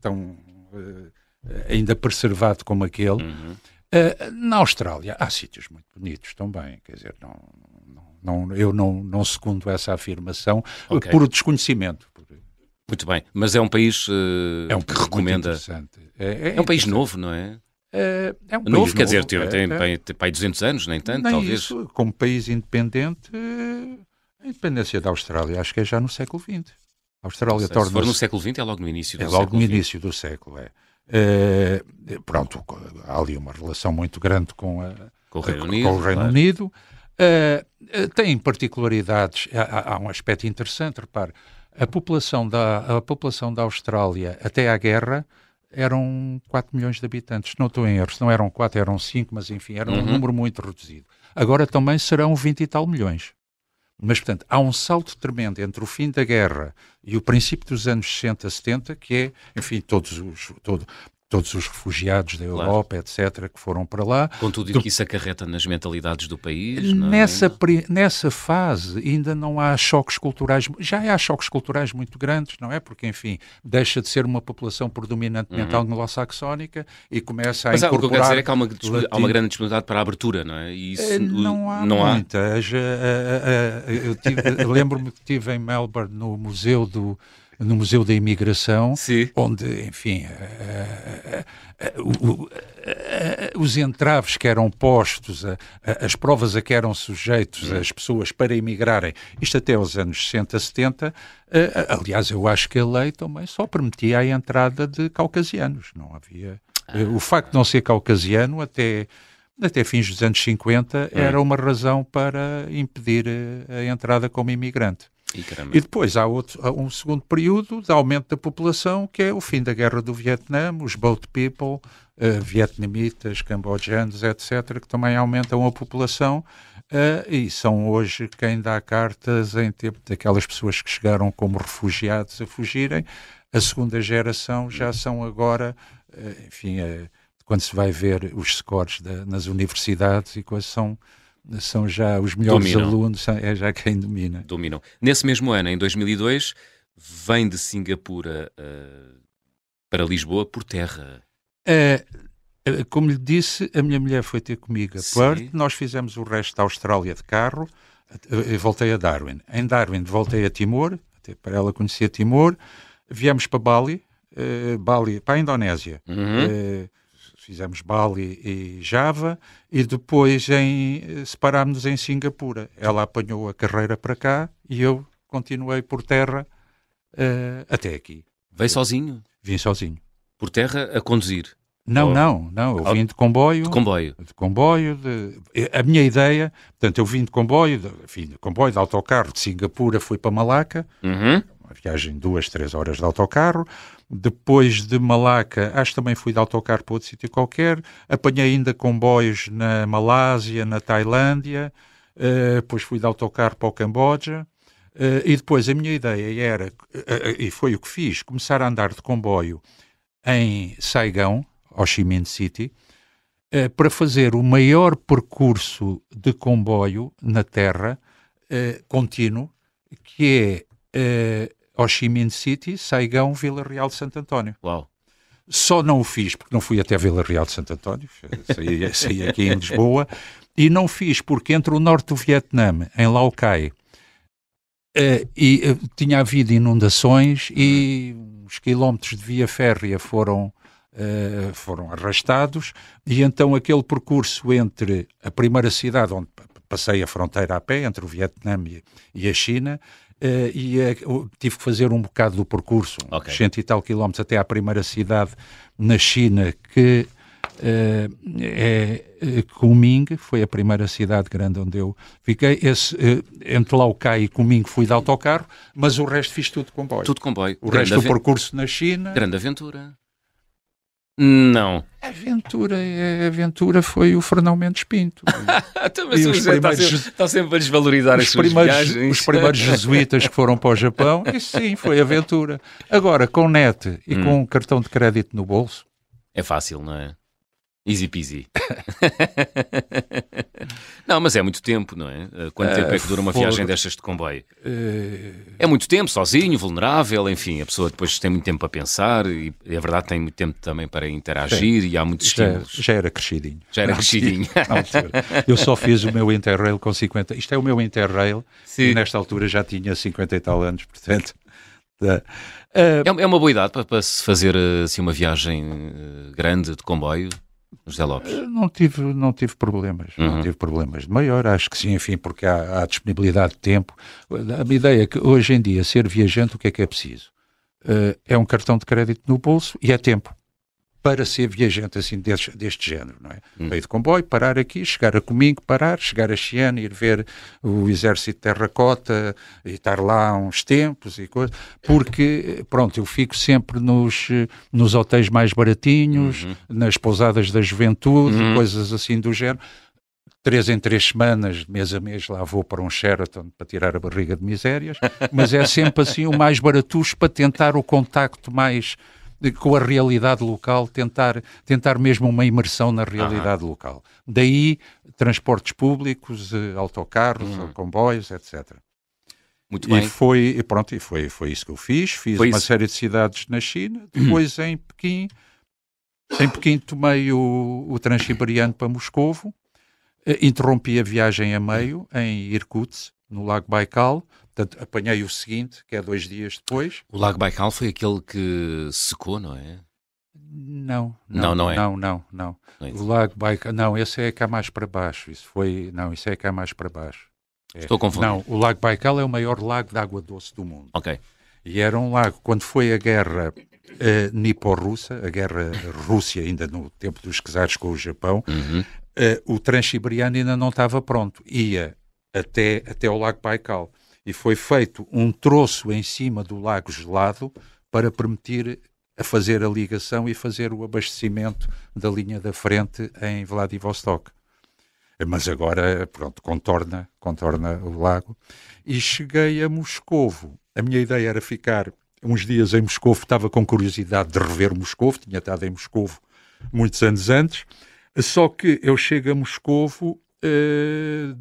tão uh, ainda preservado como aquele. Uhum. Uh, na Austrália há sítios muito bonitos também, quer dizer, não, não, eu não, não segundo essa afirmação okay. por desconhecimento. Muito bem, mas é um país uh, é um que recomenda. É, é, é, um país novo, não é? É, é um novo, novo, quer dizer, tem, é, tem, é. tem, tem 200 anos, nem tanto, nem talvez. Isso, como país independente, a independência da Austrália acho que é já no século XX. A Austrália torna. Se for no século XX, é logo no início do século. É logo no início do século, é. é. pronto, há ali uma relação muito grande com, a, com o Reino Unido. Com o Reino claro. Unido. Uh, tem particularidades, há, há, um aspecto interessante, repare, a população, da, a população da Austrália até à guerra eram 4 milhões de habitantes, não estou em erros, não eram 4, eram 5, mas enfim, era um uhum. número muito reduzido. Agora também serão 20 e tal milhões. Mas, portanto, há um salto tremendo entre o fim da guerra e o princípio dos anos 60, 70, que é, enfim, todos os, todo, todos os refugiados da Europa, claro. etc., que foram para lá. Com tudo o que isso acarreta nas mentalidades do país. Nessa, é? nessa fase ainda não há choques culturais, já há choques culturais muito grandes, não é? Porque, enfim, deixa de ser uma população predominantemente uhum. anglo-saxónica e começa a Mas incorporar... o que eu quero dizer é que há uma, há uma grande disponibilidade para a abertura, não é? E isso, não há não. Há? Eu lembro-me que estive em Melbourne, no Museu do no Museu da Imigração, Sim. onde, enfim, uh, uh, uh, os entraves que eram postos, as provas a que eram sujeitos as pessoas para emigrarem, isto até aos anos 60, 70, aliás, eu acho que a lei também só permitia a entrada de caucasianos, não havia... O facto de não ser caucasiano até até fins dos anos 50 era uma razão para impedir a entrada como imigrante. E, e, depois há, outro, há um segundo período de aumento da população, que é o fim da guerra do Vietnã, os boat people, uh, vietnamitas, cambojanos, etc., que também aumentam a população uh, e são hoje quem dá cartas em tempo daquelas pessoas que chegaram como refugiados a fugirem. A segunda geração já são agora, uh, enfim, quando se vai ver os scores da, nas universidades e coisas são são já os melhores Dominam. alunos, é já quem domina. Dominam. Nesse mesmo ano, em 2002, vem de Singapura uh, para Lisboa por terra. É, como lhe disse, a minha mulher foi ter comigo a Perth, nós fizemos o resto da Austrália de carro, eu voltei a Darwin. Em Darwin voltei a Timor, até para ela conhecer Timor, viemos para Bali, uh, Bali para a Indonésia. Uhum. Uh, fizemos Bali e Java e depois em, separámos-nos em Singapura. Ela apanhou a carreira para cá e eu continuei por terra uh, até aqui. Veio sozinho? Vim sozinho. Por terra a conduzir? Não, Ou... não, não. Eu vim de comboio. De comboio. De comboio. De... A minha ideia, portanto, eu vim de comboio, de, enfim, de comboio, de autocarro de Singapura, fui para Malaca. Uhum. Uma viagem de duas, três horas de autocarro. Depois de Malaca, acho que também fui de autocarro para outro sítio qualquer. Apanhei ainda comboios na Malásia, na Tailândia. Uh, depois fui de autocarro para o Camboja. Uh, e depois a minha ideia era, uh, e foi o que fiz, começar a andar de comboio em Saigão, Ho Chi Minh City, para fazer o maior percurso de comboio na Terra contínuo, que é Ho Chi Minh City, Saigão, Vila Real de Santo António. Uau. Só não o fiz porque não fui até Vila Real de Santo António, <laughs> saí, saí aqui em Lisboa, e não fiz porque entre o norte do Vietnã, em Lao Cai, uh, e, uh, tinha havido inundações e os quilómetros de via férrea foram, uh, foram arrastados, e então aquele percurso entre a primeira cidade onde passei a fronteira a pé, entre o Vietnã e, e a China, Uh, e uh, tive que fazer um bocado do percurso, okay. cento e tal quilómetros até à primeira cidade na China, que uh, é Kunming, foi a primeira cidade grande onde eu fiquei. Esse, entre Laucai e Kunming fui de autocarro, mas o resto fiz tudo de comboio. Tudo comboio. O Grande resto do percurso na China. Grande aventura. Não. A aventura, a aventura foi o Fernão Mendes Pinto. <laughs> então, mas os está, sempre, está sempre a desvalorizar as suas viagens. Os primeiros jesuítas que foram para o Japão, isso sim, foi aventura. Agora, com net e hum. com um cartão de crédito no bolso. É fácil, não é? Easy peasy. <laughs> não, mas é muito tempo, não é? Quanto tempo é que dura uma for... viagem destas de comboio? Uh... É muito tempo, sozinho, vulnerável, enfim, a pessoa depois tem muito tempo para pensar e, é verdade, tem muito tempo também para interagir Sim. e há muitos já, estímulos. Já era crescidinho. Já era crescidinho. <laughs> Eu só fiz o meu Interrail com 50. Isto é o meu Interrail Sim. e nesta altura já tinha 50 e tal anos, portanto. <laughs> Uh, é, uma boa idade para, para se fazer assim, uma viagem eh, grande de comboio? José Lopes? Eh, não tive, não tive problemas, uhum. não tive problemas de maior, acho que sim, enfim, porque há, há, disponibilidade de tempo. A minha ideia é que hoje em dia ser viajante, o que é que é preciso? Uh, é um cartão de crédito no bolso e é tempo para ser viajante assim deste, deste género, não é? Hum. Meio de comboio, parar aqui, chegar a Comingo, parar, chegar a Xiana, ir ver o exército de terracota e estar lá uns tempos e coisas, porque, pronto, eu fico sempre nos, nos hotéis mais baratinhos, uhum. nas pousadas da juventude, uhum. coisas assim do género, três em três semanas, mês a mês, lá vou para um Sheraton para tirar a barriga de misérias, mas é sempre assim o mais baratucho para tentar o contacto mais de, com a realidade local, tentar, tentar mesmo uma imersão na realidade uhum. local. Daí transportes públicos, eh, autocarros, uhum. comboios, etc. Muito bem. E foi, e pronto, e foi, foi isso que eu fiz. Fiz foi uma isso. série de cidades na China, depois em Pequim. Em Pequim tomei o, o Transiberiano para Moscovo, eh, interrompi a viagem a meio em Irkutsk, no Lago Baikal, Portanto, apanhei o seguinte, que é dois dias depois. O Lago Baikal foi aquele que secou, não é? Não, não, não, não é. Não, não, não. não é o Lago Baikal, não, esse é cá mais para baixo. Isso foi, não, isso é cá mais para baixo. É. Estou confundindo. Não, o Lago Baikal é o maior lago de água doce do mundo. Ok. E era um lago, quando foi a guerra uh, nipo-russa, a guerra Rússia, ainda no tempo dos czares com o Japão, uhum. uh, o Transiberiano ainda não estava pronto. Ia até, até o Lago Baikal e foi feito um troço em cima do lago gelado para permitir a fazer a ligação e fazer o abastecimento da linha da frente em Vladivostok. Mas agora, pronto, contorna, contorna o lago. E cheguei a Moscovo. A minha ideia era ficar uns dias em Moscovo, estava com curiosidade de rever Moscovo, tinha estado em Moscovo muitos anos antes, só que eu chego a Moscovo, eh,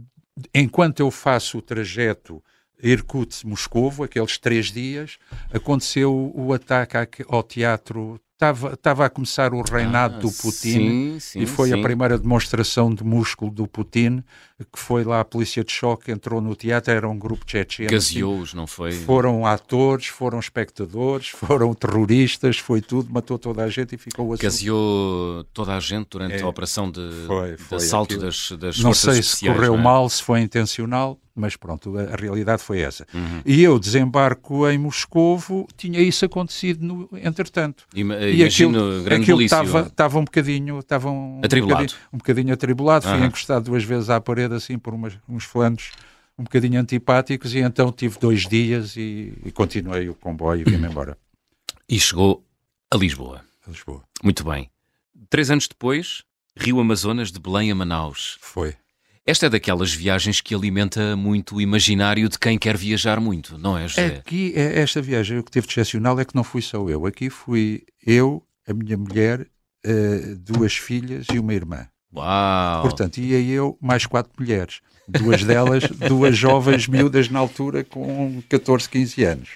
enquanto eu faço o trajeto Irkutsk, Moscovo, aqueles três dias, aconteceu o ataque ao teatro estava, estava a começar o reinado ah, do Putin sim, sim, e foi sim. a primeira demonstração de músculo do Putin, que foi lá a polícia de choque, entrou no teatro, era um grupo tchetcheno. Gaseou-os, não foi? Foram atores, foram espectadores, foram terroristas, foi tudo, matou toda a gente e ficou assim. Gaseou toda a gente durante é, a operação de, foi, foi de assalto das, das Não sei se correu é? mal, se foi intencional, mas pronto, a, realidade foi essa. Uhum. E eu desembarco em Moscovo, tinha isso acontecido no, entretanto. Ima, e imagino, aquilo, grande aquilo estava, estava um bocadinho, estava um, atribulado. Um bocadinho, um bocadinho atribulado, uhum. fui encostado duas vezes à parede assim por umas, uns flanos um bocadinho antipáticos e então tive dois dias e, e continuei o comboio e vim-me embora. <clears throat> E chegou a Lisboa. A Lisboa. Muito bem. Três anos depois, Rio Amazonas de Belém a Manaus. Foi. Esta é daquelas viagens que alimenta muito o imaginário de quem quer viajar muito, não é, José? Aqui, é, esta viagem, o que teve de excepcional é que não fui só eu. Aqui fui eu, a minha mulher, uh, duas filhas e uma irmã. Uau! Portanto, ia eu mais quatro mulheres. Duas delas, <laughs> duas jovens miúdas na altura com 14, 15 anos.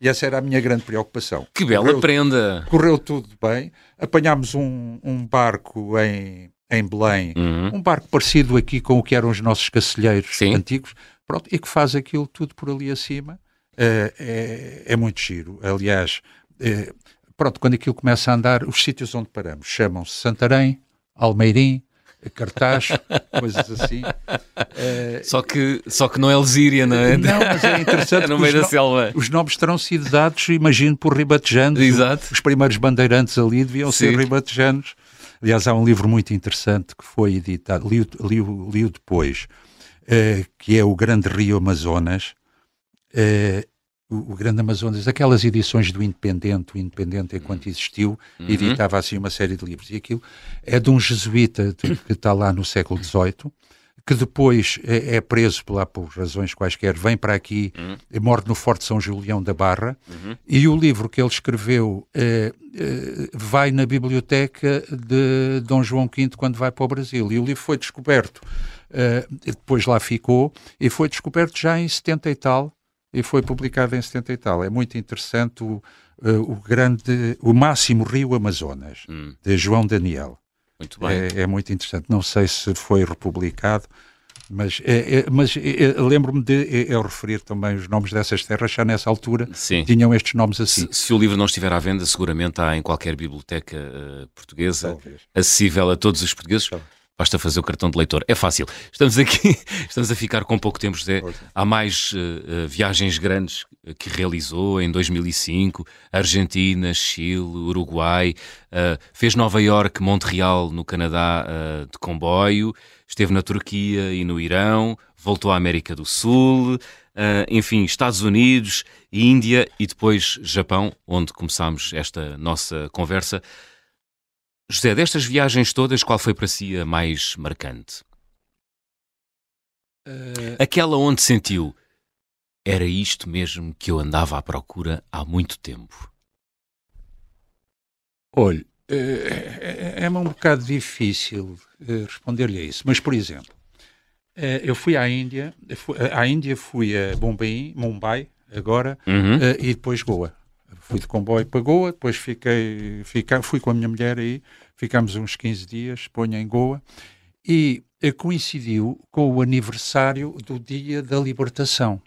E essa era a minha grande preocupação. Que bela correu, prenda! Correu tudo bem. Apanhámos um, um barco em em Belém, uhum. um barco parecido aqui com o que eram os nossos cacilheiros Sim. antigos, pronto, e que faz aquilo tudo por ali acima. Uh, é, é, muito giro. Aliás, uh, pronto, quando aquilo começa a andar, os sítios onde paramos chamam-se Santarém, Almeirim, cartaz, <laughs> coisas assim. Uh, só, que, só que não é Lesíria, não é? Não, mas é interessante. <laughs> no meio da no, selva. Os nomes terão sido dados, imagino, por ribatejanos. Exato. Os primeiros bandeirantes ali deviam Sim. ser ribatejanos. Aliás, há um livro muito interessante que foi editado, li, li, li depois, uh, que é O Grande Rio Amazonas. Uh, o, o, Grande Amazonas, aquelas edições do Independente, o Independente enquanto uhum. existiu, uhum. editava assim uma série de livros. E aquilo é de um jesuíta que está lá no século XVIII, que depois é, é preso lá por razões quaisquer, vem para aqui, uhum. morre no Forte São Julião da Barra, uhum. e o livro que ele escreveu é, é, vai na biblioteca de Dom João V quando vai para o Brasil. E o livro foi descoberto, é, depois lá ficou, e foi descoberto já em 70 e tal, e foi publicado em 70 e tal. É muito interessante o, o grande, o máximo rio Amazonas, hum. de João Daniel. Muito bem. É, é, muito interessante. Não sei se foi republicado, mas, é, é, mas é, é, lembro-me de eu referir também os nomes dessas terras, já nessa altura Sim. tinham estes nomes assim. Se, se, o livro não estiver à venda, seguramente há em qualquer biblioteca uh, portuguesa, Talvez. acessível a todos os portugueses. Talvez. Basta fazer o cartão de leitor. É fácil. Estamos aqui, <laughs> estamos a ficar com pouco tempo, José. Há mais uh, viagens grandes que realizou em 2005, Argentina, Chile, Uruguai, uh, fez Nova York, Montreal, no Canadá, uh, de comboio, esteve na Turquia e no Irão, voltou à América do Sul, enfim, Estados Unidos, Índia e depois Japão, onde começámos esta nossa conversa. José, destas viagens todas, qual foi para si a mais marcante? Uh... Aquela onde sentiu era isto mesmo que eu andava à procura há muito tempo. Olhe, é, é, é um bocado difícil eh, responder-lhe a isso, mas por exemplo, eh, eu fui à Índia, à Índia fui a Bombay, Mumbai, agora, uhum. e depois Goa. Fui de comboio para Goa, depois fiquei, fui com a minha mulher aí, ficámos uns 15 dias, ponho em Goa, e eh, coincidiu com o aniversário do Dia da Libertação.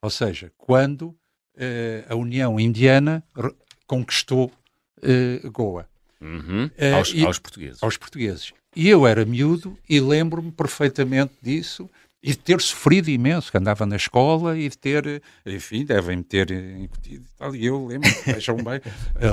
Ou seja, quando eh, a União Indiana conquistou eh, Goa. Uhum. Aos, e, aos portugueses. Aos portugueses. E eu era miúdo e lembro-me perfeitamente disso e de ter sofrido imenso, que andava na escola e de ter, enfim, devem-me ter incutido e tal. E eu lembro, <laughs> vejam bem,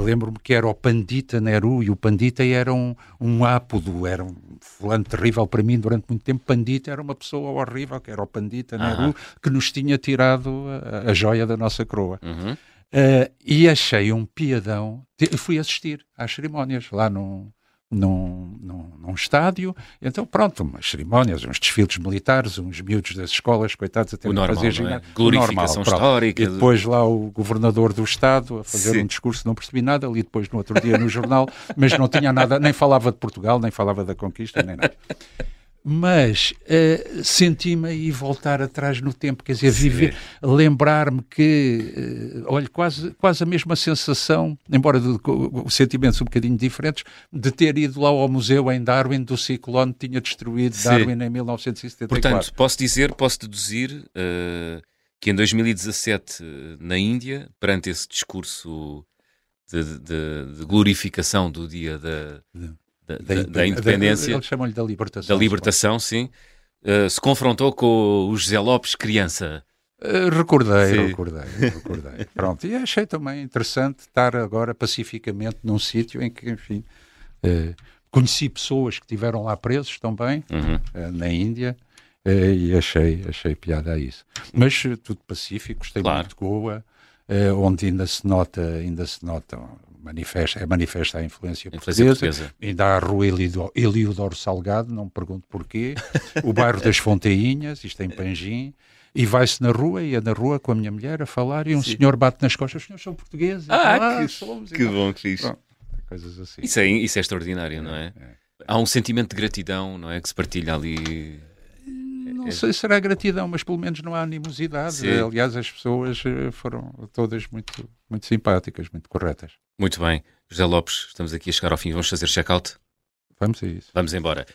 lembro-me que era o Pandita Neru e o Pandita era um, um ápodo, era um fulano terrível para mim durante muito tempo. Pandita era uma pessoa horrível, que era o Pandita Neru, que nos tinha tirado a, a joia da nossa coroa. Uhum. Uh, e achei um piadão. Fui assistir às cerimónias lá no, num, num, num, estádio. Então, pronto, umas cerimónias, uns desfiles militares, uns miúdos das escolas, coitados, até normal, fazer. É? Glorificação normal, histórica. E depois lá o governador do Estado a fazer Sim. um discurso, não percebi nada, ali depois no outro dia no jornal, mas não tinha nada, nem falava de Portugal, nem falava da conquista, nem nada mas uh, senti-me aí voltar atrás no tempo, quer dizer, viver, lembrar-me que, uh, olha, quase, quase a mesma sensação, embora de, de, sentimentos um bocadinho diferentes, de ter ido lá ao museu em Darwin do ciclone tinha destruído Sim. Darwin em 1974. Portanto, posso dizer, posso deduzir uh, que em 2017, na Índia, perante esse discurso de, de, de glorificação do dia da da, da, da independência. Eles chamam-lhe da libertação. Da libertação, sim. Uh, se confrontou com o José Lopes, criança. Uh, recordei, sim. recordei, recordei. <laughs> Pronto, e achei também interessante estar agora pacificamente num sítio em que, enfim, uh, conheci pessoas que estiveram lá presos também, uhum. na Índia, e achei, achei piada a isso. Mas tudo pacífico, gostei claro. muito de Goa, onde ainda se nota, ainda se nota manifesta, é manifesta a influência, influência portuguesa. portuguesa. Ainda há a rua Eliodoro Salgado, não me pergunto porquê. o bairro das Fonteinhas, isto é em Panjim. E vai-se na rua, ia na rua com a minha mulher a falar e um Sim. senhor bate nas costas, os senhores são portugueses. Ah, ah que, somos, que bom que fiz. coisas assim. Isso é, isso é extraordinário, não é? é? Há um sentimento de gratidão, não é? Que se partilha ali não é. sei se será gratidão, mas pelo menos não há animosidade. Sim. Aliás, as pessoas eh, foram todas muito, muito simpáticas, muito corretas. Muito bem. José Lopes, estamos aqui a chegar ao fim. Vamos fazer check-out? Vamos a isso. Vamos embora.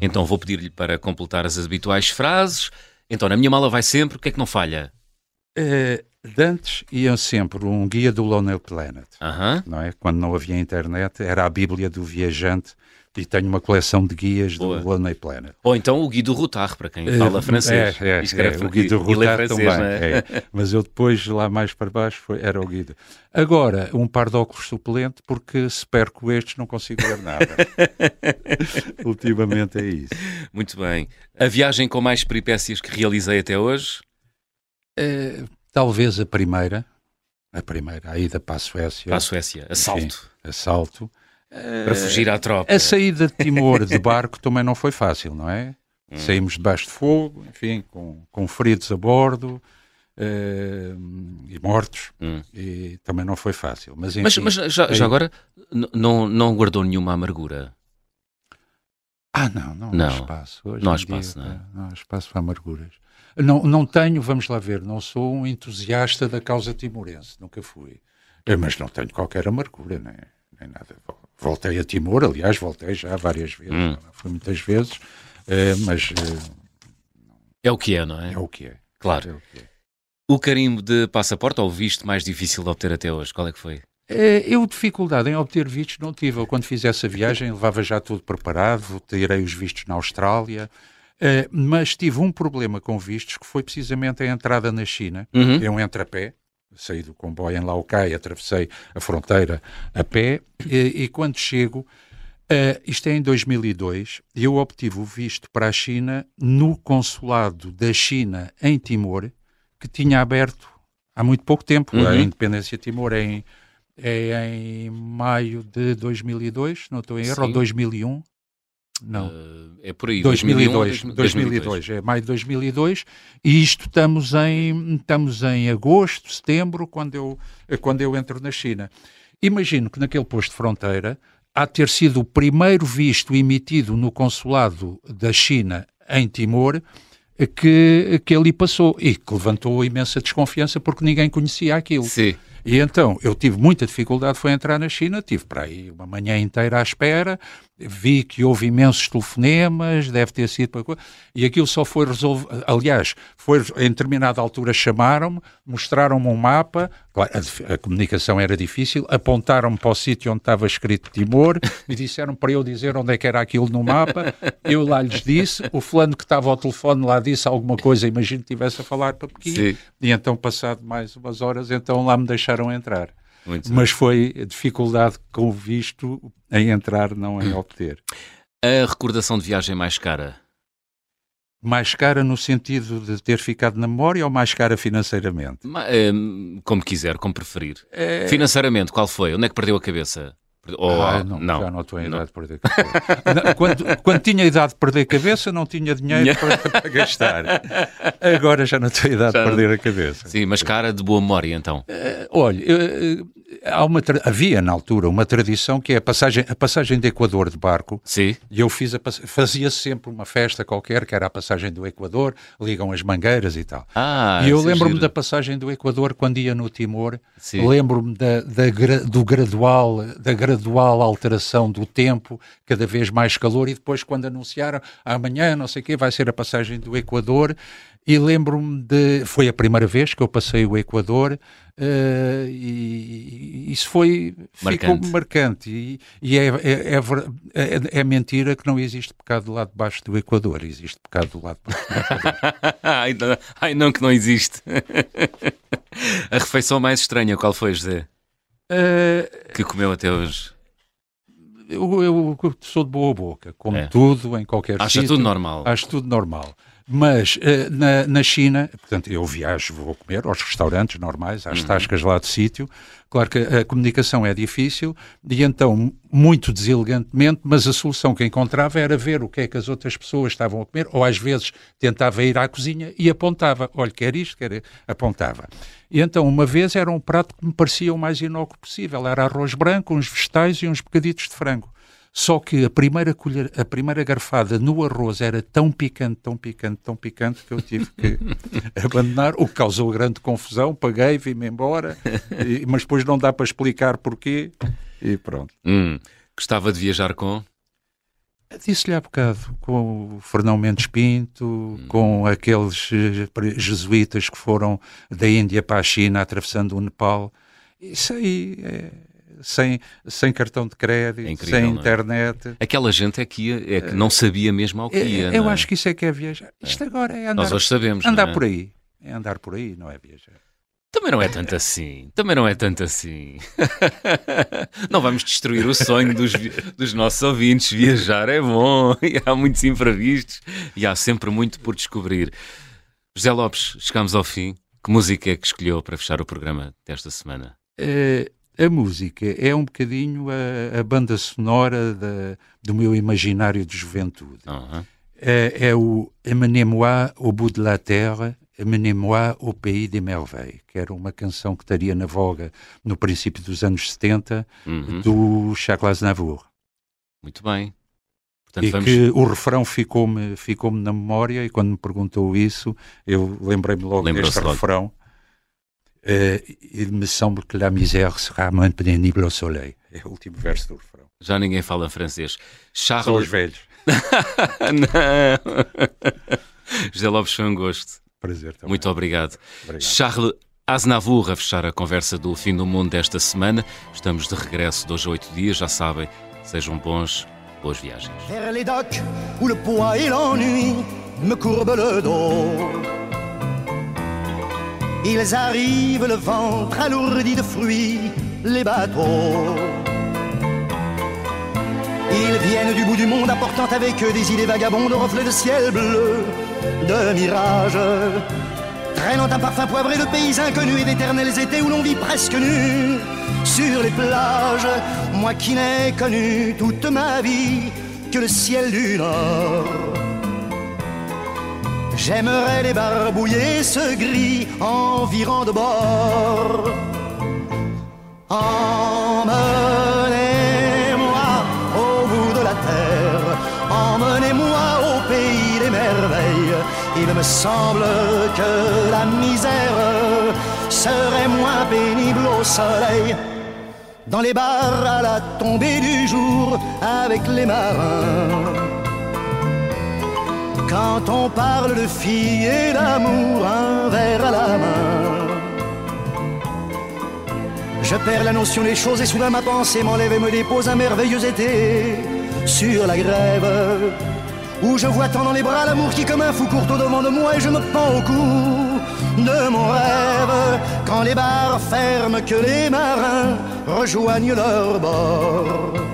Então vou pedir-lhe para completar as habituais frases. Então, na minha mala vai sempre, o que é que não falha? Uh, Dantes iam sempre um guia do Lonely Planet, uh -huh. não é? Quando não havia internet, era a Bíblia do viajante e tenho uma coleção de guias Boa. do Lonely Planet. Ou então o Guido Routard, para quem fala francês. É, é, é o Guido Routard também. É? é. Mas eu depois, lá mais para baixo, foi, era o Guido. Agora, um par de óculos suplente, porque se perco estes não consigo ver nada. <laughs> Ultimamente é isso. Muito bem. A viagem com mais peripécias que realizei até hoje? É, talvez a primeira. A primeira, a ida para a Suécia. Para a Suécia. Assalto. Enfim, assalto Para fugir à tropa. A saída de Timor de barco também não foi fácil, não é? Hum. Saímos debaixo de fogo, enfim, com, com feridos a bordo. Uh, e mortos, hum. e também não foi fácil. Mas, enfim, mas, mas já, já, agora não, não guardou nenhuma amargura? Ah, não, não, não. há espaço. Hoje não há espaço, dia, não, é? não há espaço para amarguras. Não, não tenho, vamos lá ver, não sou um entusiasta da causa timorense, nunca fui. Eh, mas não tenho qualquer amargura, nem, nem nada. Voltei a Timor, aliás, voltei já várias vezes, hum. fui muitas vezes, uh, mas. Uh, é o que é, não é? É o que é. Claro. É o, que é. o carimbo de passaporte ou o visto mais difícil de obter até hoje, qual é que foi? Eh, eu, dificuldade em obter vistos não tive. Eu, quando fiz essa viagem, levava já tudo preparado, tirei os vistos na Austrália, mas tive um problema com vistos que foi precisamente a entrada na China. Uhum. Eu entro a pé, saí do comboio em Laocai, atravessei a fronteira a pé, e, e quando chego, uh, isto é em 2002, eu obtive o visto para a China no consulado da China em Timor, que tinha aberto há muito pouco tempo. Uhum. A independência de Timor é em é em maio de 2002, não estou em erro, Sim. ou 2001. Não. Uh, é por aí. 2002, 2001, 2002, 2002. É maio de 2002. E isto estamos em, estamos em agosto, setembro, quando eu, quando eu entro na China. Imagino que naquele posto de fronteira há ter sido o primeiro visto emitido no consulado da China em Timor que, que ali passou e que levantou imensa desconfiança porque ninguém conhecia aquilo. Sim. E então eu tive muita dificuldade, foi entrar na China, tive para aí uma manhã inteira à espera, vi que houve imensos telefonemas, deve ter sido para e aquilo só foi resolvido. Aliás, foi em determinada altura chamaram-me, mostraram-me um mapa, claro, a, a, comunicação era difícil, apontaram-me para o sítio onde estava escrito Timor e disseram para eu dizer onde é que era aquilo no mapa. Eu lá lhes disse, o fulano que estava ao telefone lá disse alguma coisa, imagino que estivesse a falar para Pequim, e então, passado mais umas horas, então lá me deixaram entrar. Muito mas bem. foi dificuldade com visto em entrar, não em obter. A recordação de viagem mais cara? Mais cara no sentido de ter ficado na memória ou mais cara financeiramente? Hum, como quiser, como preferir. É... Financeiramente, qual foi? Onde é que perdeu a cabeça? Ou, ah, não, não, já não estou em idade de perder cabeça. quando, quando, tinha idade de perder cabeça, não tinha dinheiro para, para, gastar. Agora já não tenho idade já de perder a cabeça. Sim, mas cara de boa memória, então. Uh, olha, uh, há uma havia na altura uma tradição que é a passagem, a passagem de Equador de barco. Sim. E eu fiz fazia sempre uma festa qualquer, que era a passagem do Equador, ligam as mangueiras e tal. Ah, e eu é lembro-me da passagem do Equador quando ia no Timor. Lembro-me da, da, do gradual, da gradual alteração do tempo, cada vez mais calor, e depois quando anunciaram amanhã, não sei o quê, vai ser a passagem do Equador. E lembro-me de. Foi a primeira vez que eu passei o Equador uh, e, isso foi. Marcante. Ficou marcante. E, e é, é, é, é, mentira que não existe pecado lá debaixo do Equador. Existe pecado do lado de baixo do Equador. <laughs> ai, não, ai, não, que não existe. <laughs> a refeição mais estranha, qual foi, José? Uh, que comeu até hoje? Eu, eu, sou de boa boca, como é. tudo em qualquer Acha sítio. tudo normal. Acho tudo normal. Mas uh, na, na China, portanto, eu viajo, vou comer aos restaurantes normais, às uhum. tascas lá de sítio. Claro que a comunicação é difícil e então, muito deselegantemente, mas a solução que encontrava era ver o que é que as outras pessoas estavam a comer, ou às vezes tentava ir à cozinha e apontava: olha, quer isto, quer. Apontava. E então, uma vez era um prato que me parecia o mais inócuo possível: era arroz branco, uns vegetais e uns bocaditos de frango. Só que a primeira colher, a primeira garfada no arroz era tão picante, tão picante, tão picante que eu tive que <laughs> abandonar, o que causou grande confusão. Paguei, vim-me embora, e, mas depois não dá para explicar porquê e pronto. Hum. Gostava de viajar com? Disse-lhe há bocado, com o Fernão Mendes Pinto, hum. com aqueles eh, jesuítas que foram da Índia para a China, atravessando o Nepal. Isso aí é sem, sem cartão de crédito, é incrível, sem é? internet. Aquela gente é que, ia, é que não sabia mesmo ao que é, ia. Eu é? acho que isso é que é viajar. Isto agora é andar. Nós hoje sabemos. Andar por aí. É andar por aí, não é viajar. Também não é tanto assim. Também não é tanto assim. <laughs> não vamos destruir o sonho dos, dos nossos ouvintes. Viajar é bom <laughs> e há muitos imprevistos e há sempre muito por descobrir. José Lopes, chegamos ao fim. Que música é que escolheu para fechar o programa desta semana? Uh, A música é um bocadinho a, a banda sonora da, do meu imaginário de juventude. Uhum. É, é, o Amenez-moi au bout de la terre, Amenez-moi au pays des merveilles, que era uma canção que estaria na voga no princípio dos anos 70 Uhum. do Charles Navour. Muito bem. Portanto, e vamos... que o refrão ficou-me ficou na memória e quando me perguntou isso, eu lembrei-me logo deste logo. refrão. Eh, il me semble que la misère sera moins pénible au soleil. É o último verso do refrão. Já ninguém fala francês. São os Charles... velhos. <laughs> Não. José Lopes foi um gosto. Prazer também. Muito obrigado. Obrigado. Charles Aznavour a fechar a conversa do Fim do Mundo desta semana. Estamos de regresso de hoje a oito dias, já sabem. Sejam bons, boas viagens. Vers les docks où le poids et l'ennui me courbent le dos. Ils arrivent le ventre alourdi de fruits, les bateaux. Ils viennent du bout du monde apportant avec eux des idées vagabondes, reflets de ciel bleu, de mirages. Traînant un parfum poivré de pays inconnus et d'éternels étés où l'on vit presque nu sur les plages. Moi qui n'ai connu toute ma vie que le ciel du Nord. J'aimerais les barbouiller ce gris environ de bord. Emmenez-moi au bout de la terre, emmenez-moi au pays des merveilles. Il me semble que la misère serait moins pénible au soleil. Dans les bars à la tombée du jour avec les marins. Quand on parle de filles et d'amour, un verre à la main. Je perds la notion des choses et soudain ma pensée m'enlève et me dépose un merveilleux été sur la grève. Où je vois tant dans les bras l'amour qui comme un fou court au devant de moi et je me pends au cou de mon rêve. Quand les bars ferment, que les marins rejoignent leur bord.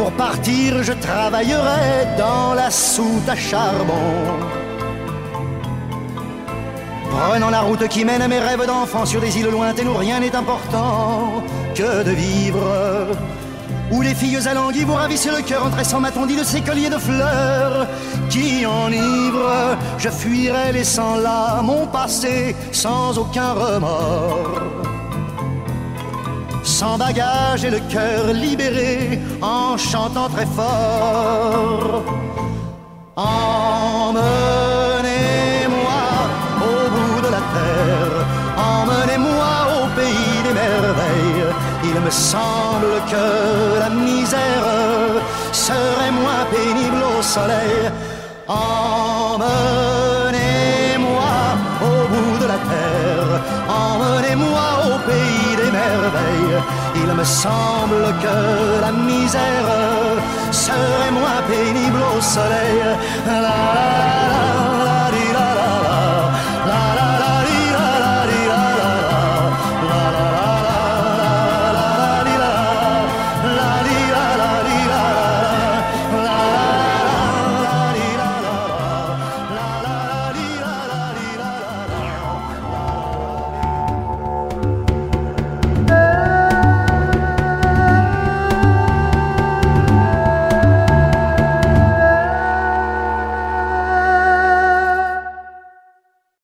Pour partir, je travaillerai dans la soute à charbon. Prenant la route qui mène à mes rêves d'enfant sur des îles lointaines où rien n'est important que de vivre. Où les filles alanguies vous ravissent le cœur en tressant ma tondie de ces colliers de fleurs qui enivrent. Je fuirai laissant là mon passé sans aucun remords sans bagage et le cœur libéré en chantant très fort. Emmenez-moi au bout de la terre, emmenez-moi au pays des merveilles. Il me semble que la misère serait moins pénible au soleil. Emmenez-moi Il me semble que la misère serait moins pénible au soleil.